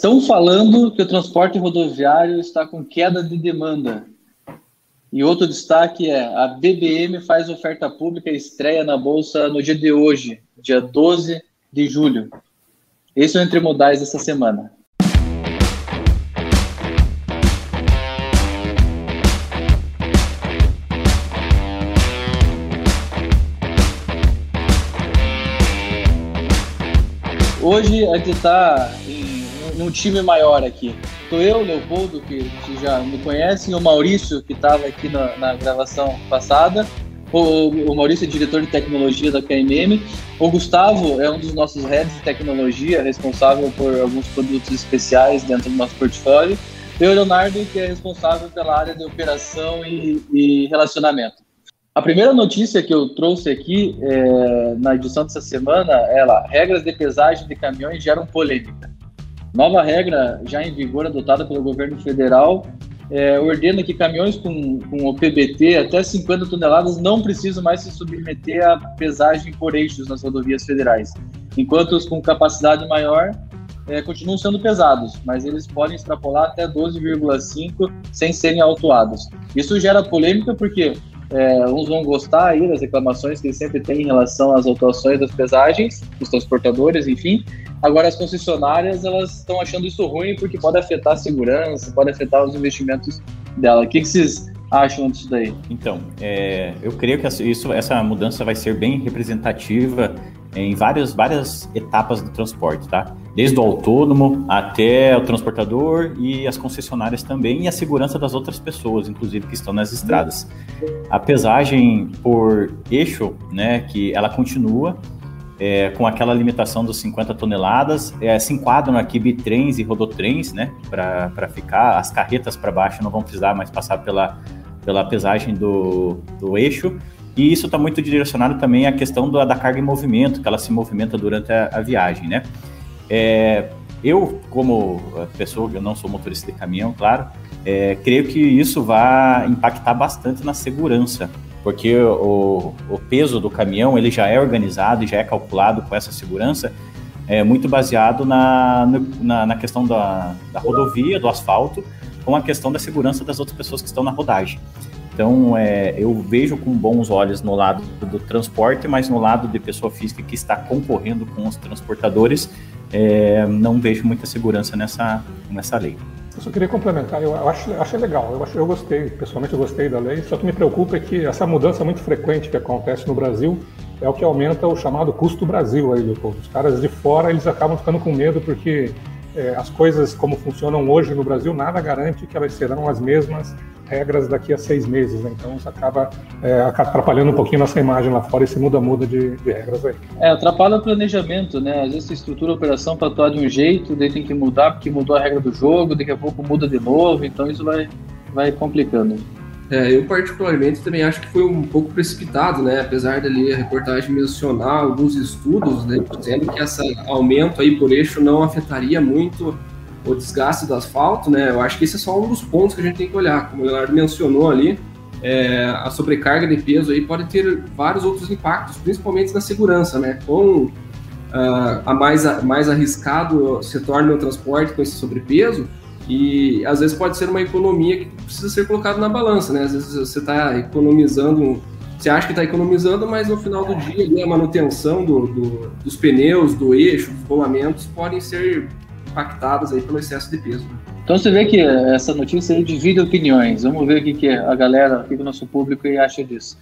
Estão falando que o transporte rodoviário está com queda de demanda. E outro destaque é: a BBM faz oferta pública e estreia na Bolsa no dia de hoje, dia 12 de julho. Esse é o Entre Modais dessa semana. Hoje a gente está num time maior aqui. Sou eu, Leopoldo, que, que já me conhecem, o Maurício, que estava aqui na, na, gravação passada, o, o, Maurício é diretor de tecnologia da KMM, o Gustavo é um dos nossos heads de tecnologia, responsável por alguns produtos especiais dentro do nosso portfólio, e o Leonardo, que é responsável pela área de operação e, e relacionamento. A primeira notícia que eu trouxe aqui é, na edição dessa semana é lá, regras de pesagem de caminhões geram polêmica. Nova regra já em vigor adotada pelo governo federal é, ordena que caminhões com, com o PBT até 50 toneladas não precisam mais se submeter à pesagem por eixos nas rodovias federais, enquanto os com capacidade maior é, continuam sendo pesados, mas eles podem extrapolar até 12,5 sem serem autuados. Isso gera polêmica porque é, uns vão gostar aí das reclamações que sempre tem em relação às autuações das pesagens, dos transportadores, enfim. Agora, as concessionárias, elas estão achando isso ruim porque pode afetar a segurança, pode afetar os investimentos dela. O que, que vocês acham disso daí? Então, é, eu creio que isso, essa mudança vai ser bem representativa em várias, várias etapas do transporte, tá? Desde o autônomo até o transportador e as concessionárias também, e a segurança das outras pessoas, inclusive, que estão nas estradas. A pesagem por eixo, né, que ela continua é, com aquela limitação dos 50 toneladas, é, se enquadram aqui bitrens e rodotrens, né, para ficar, as carretas para baixo não vão precisar mais passar pela, pela pesagem do, do eixo, e isso está muito direcionado também à questão da, da, carga em movimento, que ela se movimenta durante a, a viagem, né? É, eu, como pessoa, eu não sou motorista de caminhão, claro, é, creio que isso vai impactar bastante na segurança, porque o, o, peso do caminhão ele já é organizado e já é calculado com essa segurança, é muito baseado na, na, na questão da, da rodovia, do asfalto, com a questão da segurança das outras pessoas que estão na rodagem. Então, é, eu vejo com bons olhos no lado do transporte, mas no lado de pessoa física que está concorrendo com os transportadores, é, não vejo muita segurança nessa, nessa lei. Eu só queria complementar, eu acho, achei legal, eu, acho, eu gostei, pessoalmente eu gostei da lei, só que me preocupa é que essa mudança muito frequente que acontece no Brasil é o que aumenta o chamado custo Brasil aí, Os caras de fora, eles acabam ficando com medo porque é, as coisas como funcionam hoje no Brasil, nada garante que elas serão as mesmas regras daqui a seis meses, né? Então isso acaba é, atrapalhando um pouquinho nossa imagem lá fora, esse muda-muda de, de, regras aí. É, atrapalha o planejamento, né? Às vezes você estrutura a operação para atuar de um jeito, daí tem que mudar porque mudou a regra do jogo, daqui a pouco muda de novo, então isso vai, vai complicando. É, eu particularmente também acho que foi um pouco precipitado, né? Apesar dali a reportagem mencionar alguns estudos, né, dizendo que esse aumento aí por eixo não afetaria muito o desgaste do asfalto, né? Eu acho que esse é só um dos pontos que a gente tem que olhar. Como o Leonardo mencionou ali, é, a sobrecarga de peso aí pode ter vários outros impactos, principalmente na segurança, né? Com uh, a mais, a, mais arriscado se torna o transporte com esse sobrepeso, e às vezes pode ser uma economia que precisa ser colocada na balança, né? Às vezes você está economizando, você acha que está economizando, mas no final do dia a manutenção do, do, dos pneus, do eixo, dos rolamentos podem ser impactadas aí pelo excesso de peso. Né? Então você vê que essa notícia divide opiniões. Vamos ver o que, que a galera, o que, o nosso público acha disso.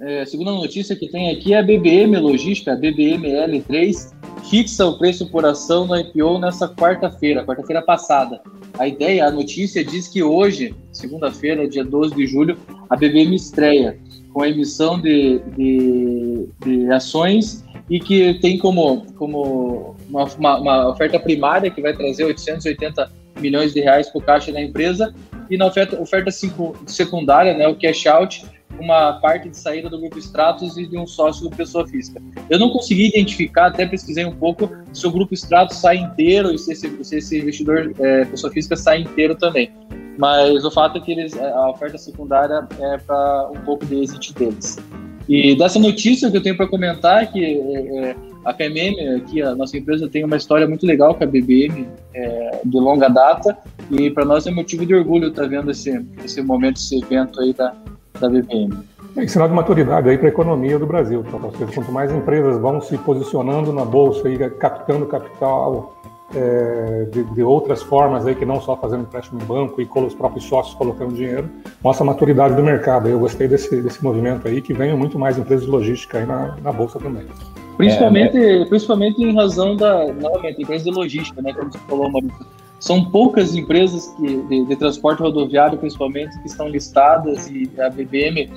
É, a segunda notícia que tem aqui é a BBM Logística, a BBML3, fixa o preço por ação no IPO nessa quarta-feira, quarta-feira passada. A ideia, a notícia diz que hoje, segunda-feira, dia 12 de julho, a BBM estreia com a emissão de, de, de ações e que tem como, como uma, uma, uma, oferta primária que vai trazer 880 milhões de reais para o caixa da empresa e na oferta, oferta secundária, né, o cash out, uma parte de saída do grupo Stratos e de um sócio pessoa física. Eu não consegui identificar, até pesquisei um pouco, se o grupo Stratos sai inteiro e se esse, se esse investidor é, pessoa física sai inteiro também. Mas o fato é que eles, a oferta secundária é para um pouco de exit deles. E dessa notícia que eu tenho para comentar é que é, a KMM, aqui a nossa empresa tem uma história muito legal com a BBM. É, é, de longa data e para nós é motivo de orgulho estar tá vendo esse, esse momento, esse evento aí da, da BPM. É sinal de maturidade aí para a economia do Brasil. Tá? Quanto mais empresas vão se posicionando na bolsa e captando capital é, de, de, outras formas aí que não só fazendo empréstimo no banco e com os próprios sócios colocando dinheiro, mostra a maturidade do mercado. Eu gostei desse, desse movimento aí, que venham muito mais empresas de logística aí na, na bolsa também. Principalmente, é, principalmente em razão da, novamente, empresa de logística, né, como você falou, Maurício. São poucas empresas que, de, de, transporte rodoviário, principalmente, que estão listadas e a BBM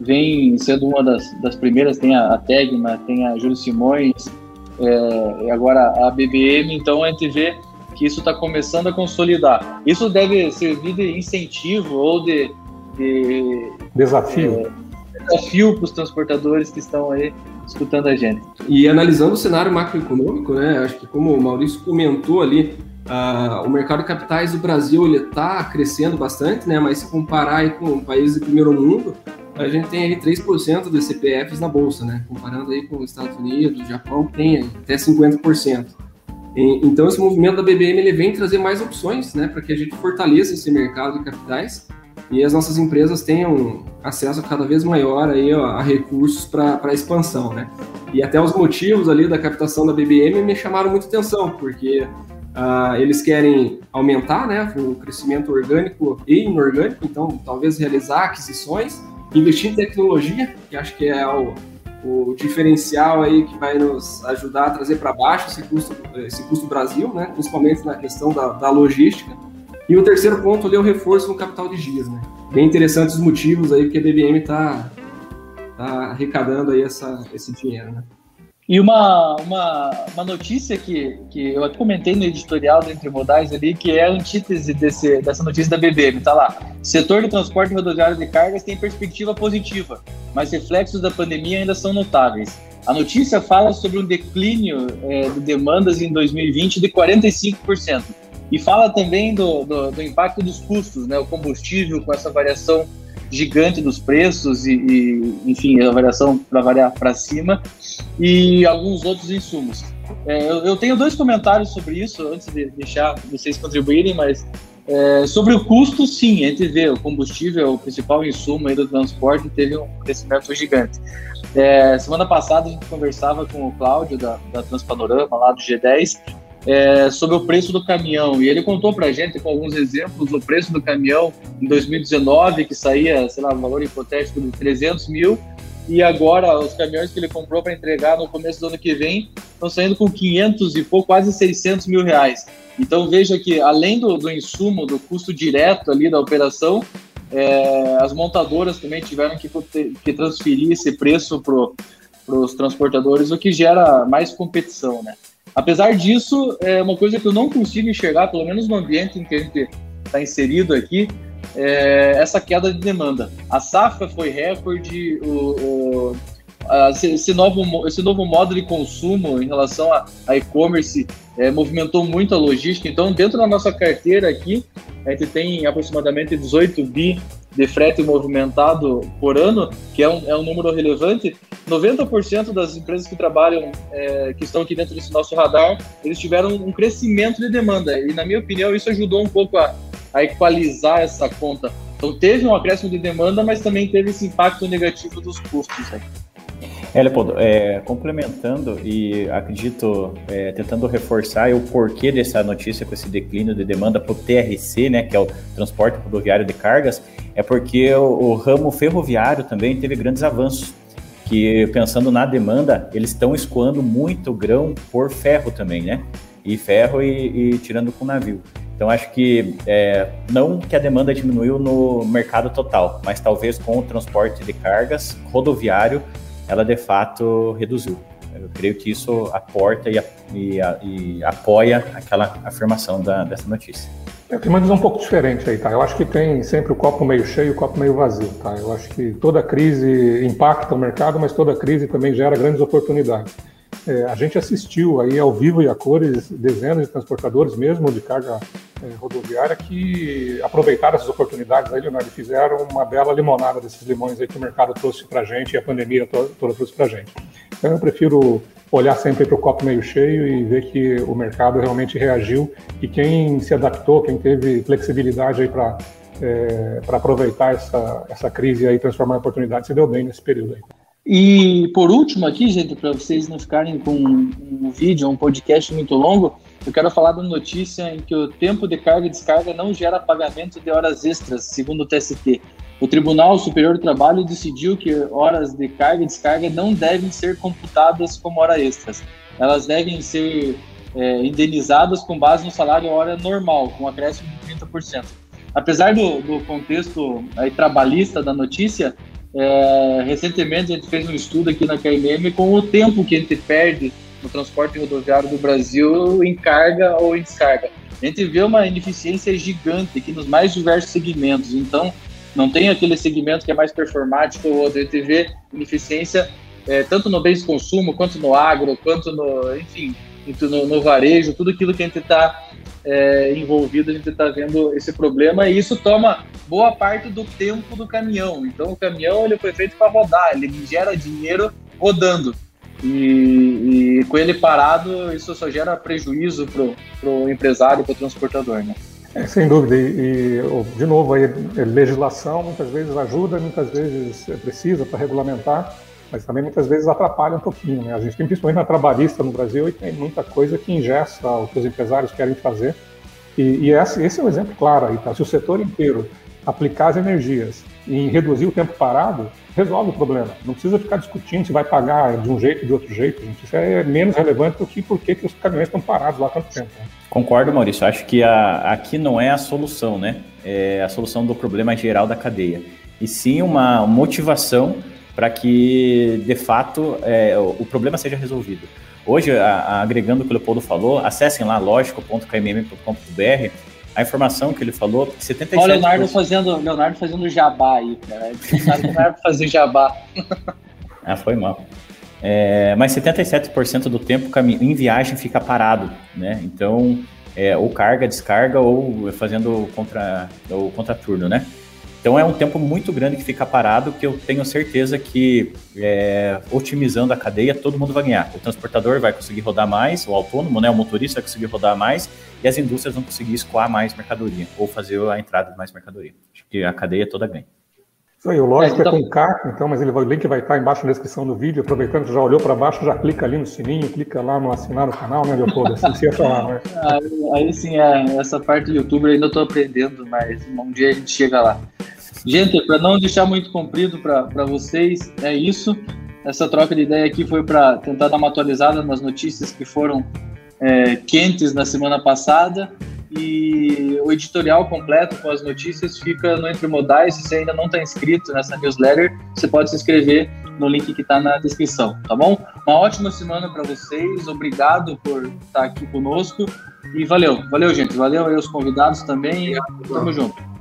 vem sendo uma das, das primeiras, tem a, a Tegma, tem a Júlio Simões, é, agora a BBM, então a gente vê que isso está começando a consolidar. Isso deve servir de incentivo ou de, de desafio. É, desafio para os transportadores que estão aí escutando a gente. E analisando o cenário macroeconômico, né, acho que como o Maurício comentou ali, uh, o mercado de capitais do Brasil ele está crescendo bastante, né, mas se comparar com países do primeiro mundo, a gente tem aí 3% dos CPFs na bolsa, né? Comparando aí com os Estados Unidos, Japão, tem até 50%. E, então esse movimento da BBM ele vem trazer mais opções, né, para que a gente fortaleça esse mercado de capitais e as nossas empresas tenham acesso cada vez maior aí ó, a recursos para expansão, né? E até os motivos ali da captação da BBM me chamaram muita atenção, porque uh, eles querem aumentar, né, o crescimento orgânico e inorgânico, então talvez realizar aquisições investir em tecnologia, que acho que é o, o diferencial aí que vai nos ajudar a trazer para baixo esse custo, esse custo Brasil, né? principalmente na questão da, da logística. E o terceiro ponto ali é o reforço no capital de dias. Né? Bem interessantes os motivos aí que a BBM está tá arrecadando aí essa, esse dinheiro. Né? E uma, uma, uma notícia que, que eu até comentei no editorial do Entre Modais ali, que é a antítese desse, dessa notícia da BBM, tá lá. Setor de transporte rodoviário de cargas tem perspectiva positiva, mas reflexos da pandemia ainda são notáveis. A notícia fala sobre um declínio é, de demandas em 2020 de 45%. E fala também do, do, do impacto dos custos, né? O combustível com essa variação gigante dos preços e, e enfim, a variação para variar para cima e alguns outros insumos. É, eu, eu, tenho dois comentários sobre isso antes de deixar vocês contribuírem, mas é, sobre o custo, sim, a gente vê o combustível, o principal insumo do transporte, teve um crescimento gigante. É, semana passada a gente conversava com o Cláudio da, da Transpanorama, lá do G10, é, sobre o preço do caminhão. E ele contou para a gente, com alguns exemplos, o preço do caminhão em 2019, que saía, sei lá, um valor hipotético de 300 mil, e agora os caminhões que ele comprou para entregar no começo do ano que vem estão saindo com 500 e pouco, quase 600 mil reais. Então veja que além do, do insumo, do custo direto ali da operação, é, as montadoras também tiveram que, que transferir esse preço para os transportadores, o que gera mais competição, né? Apesar disso, é uma coisa que eu não consigo enxergar, pelo menos no ambiente em que a gente está inserido aqui, é essa queda de demanda. A safra foi recorde, o, o esse, novo, esse novo modo de consumo em relação a, e-commerce é, movimentou muito a logística. Então, dentro da nossa carteira aqui, a gente tem aproximadamente 18 bi de frete movimentado por ano, que é um, é um número relevante, 90% das empresas que trabalham, é, que estão aqui dentro desse nosso radar, eles tiveram um crescimento de demanda. E, na minha opinião, isso ajudou um pouco a, a equalizar essa conta. Então, teve um acréscimo de demanda, mas também teve esse impacto negativo dos custos. Aí. É, Leopoldo, é, complementando e acredito, é, tentando reforçar o porquê dessa notícia com esse declínio de demanda para o TRC, né, que é o transporte rodoviário de cargas, é porque o, o ramo ferroviário também teve grandes avanços que pensando na demanda, eles estão escoando muito grão por ferro também, né? E ferro e, e tirando com navio. Então acho que é, não que a demanda diminuiu no mercado total, mas talvez com o transporte de cargas rodoviário ela de fato reduziu. Eu creio que isso aporta e, e, e apoia aquela afirmação da, dessa notícia. Eu tenho uma visão um pouco diferente aí, tá? Eu acho que tem sempre o copo meio cheio e o copo meio vazio, tá? Eu acho que toda crise impacta o mercado, mas toda crise também gera grandes oportunidades. É, a gente assistiu aí ao vivo e a cores dezenas de transportadores, mesmo de carga é, rodoviária, que aproveitaram essas oportunidades aí, Leonardo, e fizeram uma bela limonada desses limões aí que o mercado trouxe para a gente e a pandemia toda, trouxe para a gente. Então eu prefiro olhar sempre para o copo meio cheio e ver que o mercado realmente reagiu e quem se adaptou, quem teve flexibilidade aí para é, para aproveitar essa, essa crise e transformar em oportunidade, se deu bem nesse período aí. E por último aqui, gente, para vocês não ficarem com um vídeo, um podcast muito longo, eu quero falar de uma notícia em que o tempo de carga e descarga não gera pagamento de horas extras, segundo o TST. O Tribunal Superior do Trabalho decidiu que horas de carga e descarga não devem ser computadas como horas extras. Elas devem ser é, indenizadas com base no salário hora normal, com acréscimo de 30%. Apesar do, do contexto aí, trabalhista da notícia, é, recentemente a gente fez um estudo aqui na KMM com o tempo que a gente perde no transporte rodoviário do Brasil em carga ou em descarga. A gente vê uma ineficiência gigante aqui nos mais diversos segmentos. Então, não tem aquele segmento que é mais performático ou outro. A gente vê ineficiência é, tanto no bens de consumo, quanto no agro, quanto no, enfim, no, no varejo, tudo aquilo que a gente está é, envolvido, a gente está vendo esse problema e isso toma boa parte do tempo do caminhão. Então, o caminhão ele foi feito para rodar, ele gera dinheiro rodando. E, e, com ele parado, isso só gera prejuízo para o empresário, para o transportador. Né? É, sem dúvida, e, e, de novo, a legislação muitas vezes ajuda, muitas vezes precisa para regulamentar, mas também muitas vezes atrapalha um pouquinho. Né? A gente tem principalmente na trabalhista no Brasil e tem muita coisa que ingessa o que os empresários querem fazer. E, e esse, esse, é um exemplo claro aí, tá? Se o setor inteiro aplicar as energias e reduzir o tempo parado, resolve o problema. Não precisa ficar discutindo se vai pagar de um jeito ou de outro jeito. Gente. Isso é menos relevante do que por que os caminhões estão parados lá tanto tempo. Né? Concordo, Maurício. Acho que a, aqui não é a solução, né? É a solução do problema geral da cadeia. E sim uma motivação para que, de fato, é, o, problema seja resolvido. Hoje, a, a, agregando o que o Leopoldo falou, acessem lá lógico.kmm.com.br a informação que ele falou, 77%... Olha o Leonardo fazendo, Leonardo fazendo jabá aí, cara. Leonardo fazer jabá. ah, foi mal. É, mas 77% do tempo em viagem fica parado, né? Então, é, ou carga, descarga, ou fazendo contra, ou contraturno, né? Então é um tempo muito grande que fica parado, que eu tenho certeza que é, otimizando a cadeia, todo mundo vai ganhar. O transportador vai conseguir rodar mais, o autônomo, né, o motorista vai conseguir rodar mais, e as indústrias vão conseguir escoar mais mercadoria, ou fazer a entrada de mais mercadoria. Acho que a cadeia toda ganha. Isso aí, o lógico é, então... é com K, então, mas ele, o link vai estar embaixo na descrição do vídeo. Aproveitando que já olhou para baixo, já clica ali no sininho, clica lá no assinar o canal, né, Leopoldo? Assim você ia falar, né? Aí, aí sim, é, essa parte do YouTube eu ainda estou aprendendo, mas um dia a gente chega lá. Gente, para não deixar muito comprido para vocês, é isso. Essa troca de ideia aqui foi para tentar dar uma atualizada nas notícias que foram é, quentes na semana passada e o editorial completo com as notícias fica no Entre Modais. Se você ainda não está inscrito nessa newsletter, você pode se inscrever no link que está na descrição, tá bom? Uma ótima semana para vocês, obrigado por estar tá aqui conosco e valeu, valeu gente, valeu aí os convidados também tamo junto.